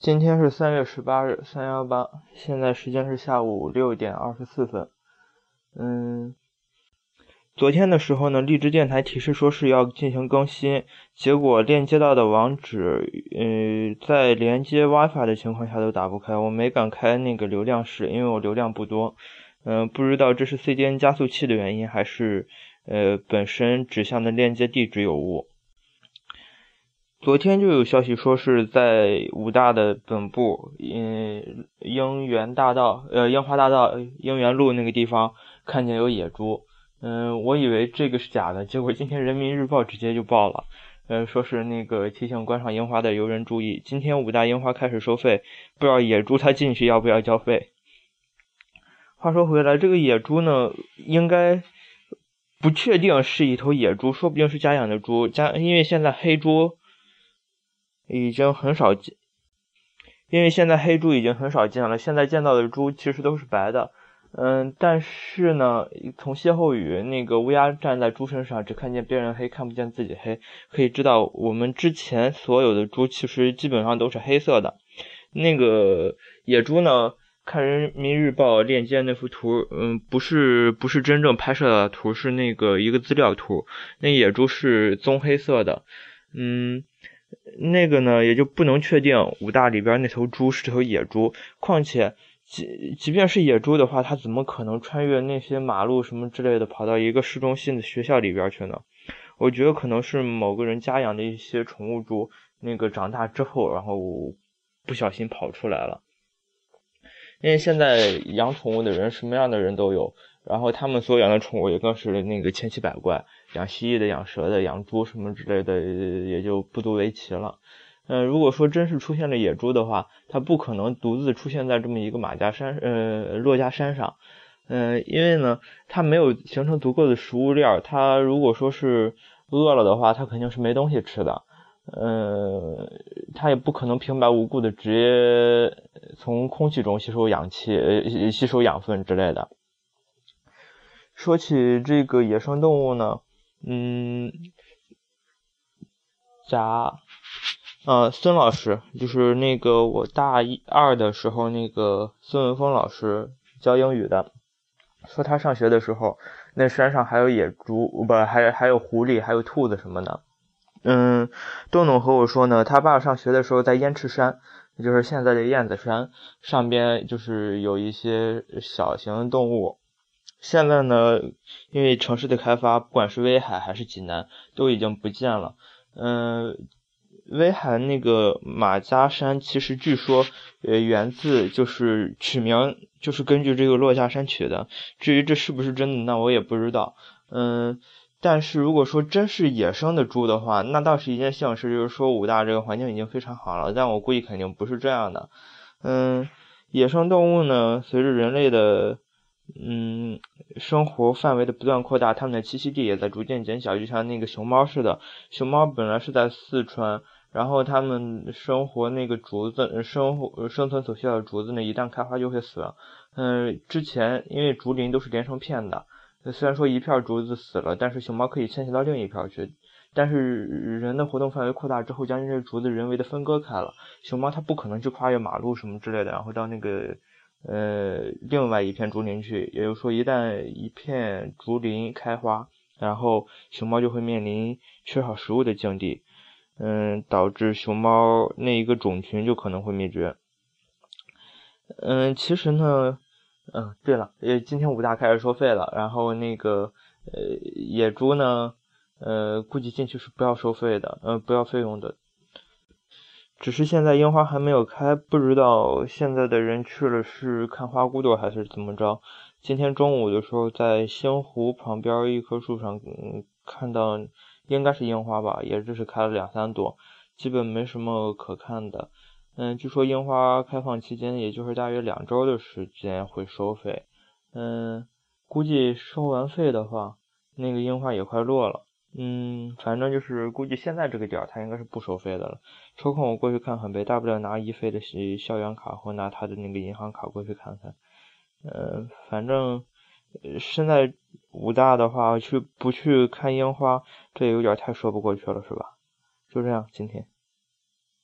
今天是三月十八日，三幺八，现在时间是下午六点二十四分。嗯，昨天的时候呢，荔枝电台提示说是要进行更新，结果链接到的网址，呃，在连接 WiFi 的情况下都打不开，我没敢开那个流量室，因为我流量不多。嗯，不知道这是 CDN 加速器的原因，还是呃本身指向的链接地址有误。昨天就有消息说是在武大的本部，嗯，樱园大道，呃，樱花大道，樱园路那个地方看见有野猪，嗯，我以为这个是假的，结果今天人民日报直接就报了，呃，说是那个提醒观赏樱花的游人注意，今天武大樱花开始收费，不知道野猪它进去要不要交费。话说回来，这个野猪呢，应该不确定是一头野猪，说不定是家养的猪，家因为现在黑猪。已经很少见，因为现在黑猪已经很少见了。现在见到的猪其实都是白的，嗯，但是呢，从歇后语那个乌鸦站在猪身上，只看见别人黑，看不见自己黑，可以知道我们之前所有的猪其实基本上都是黑色的。那个野猪呢，看人民日报链接那幅图，嗯，不是不是真正拍摄的图，是那个一个资料图。那野猪是棕黑色的，嗯。那个呢，也就不能确定武大里边那头猪是头野猪。况且，即即便是野猪的话，它怎么可能穿越那些马路什么之类的，跑到一个市中心的学校里边去呢？我觉得可能是某个人家养的一些宠物猪，那个长大之后，然后不小心跑出来了。因为现在养宠物的人什么样的人都有，然后他们所养的宠物也更是那个千奇百怪。养蜥蜴的、养蛇的、养猪什么之类的，也就不足为奇了。嗯，如果说真是出现了野猪的话，它不可能独自出现在这么一个马家山、呃珞家山上。嗯，因为呢，它没有形成足够的食物链。它如果说是饿了的话，它肯定是没东西吃的。嗯，它也不可能平白无故的直接从空气中吸收氧气、呃吸收养分之类的。说起这个野生动物呢。嗯，贾，呃，孙老师就是那个我大一二的时候，那个孙文峰老师教英语的，说他上学的时候，那山上还有野猪，不，还还有狐狸，还有兔子什么的。嗯，栋栋和我说呢，他爸上学的时候在燕赤山，就是现在的燕子山上边，就是有一些小型动物。现在呢，因为城市的开发，不管是威海还是济南，都已经不见了。嗯，威海那个马家山，其实据说，呃，源自就是取名就是根据这个珞珈山取的。至于这是不是真的，那我也不知道。嗯，但是如果说真是野生的猪的话，那倒是一件幸事，就是说武大这个环境已经非常好了。但我估计肯定不是这样的。嗯，野生动物呢，随着人类的。嗯，生活范围的不断扩大，它们的栖息地也在逐渐减小，就像那个熊猫似的。熊猫本来是在四川，然后它们生活那个竹子，生活生存所需要的竹子呢，一旦开花就会死。嗯，之前因为竹林都是连成片的，虽然说一片竹子死了，但是熊猫可以迁徙到另一片去。但是人的活动范围扩大之后，将这些竹子人为的分割开了，熊猫它不可能去跨越马路什么之类的，然后到那个。呃，另外一片竹林去，也就是说，一旦一片竹林开花，然后熊猫就会面临缺少食物的境地，嗯，导致熊猫那一个种群就可能会灭绝。嗯，其实呢，嗯，对了，呃，今天武大开始收费了，然后那个呃野猪呢，呃，估计进去是不要收费的，呃，不要费用的。只是现在樱花还没有开，不知道现在的人去了是看花骨朵还是怎么着。今天中午的时候，在星湖旁边一棵树上，嗯，看到应该是樱花吧，也就是开了两三朵，基本没什么可看的。嗯，据说樱花开放期间，也就是大约两周的时间会收费。嗯，估计收完费的话，那个樱花也快落了。嗯，反正就是估计现在这个点儿，他应该是不收费的了。抽空我过去看看呗，大不了拿一菲的校园卡或拿他的那个银行卡过去看看。呃，反正现在武大的话，去不去看樱花，这也有点太说不过去了，是吧？就这样，今天。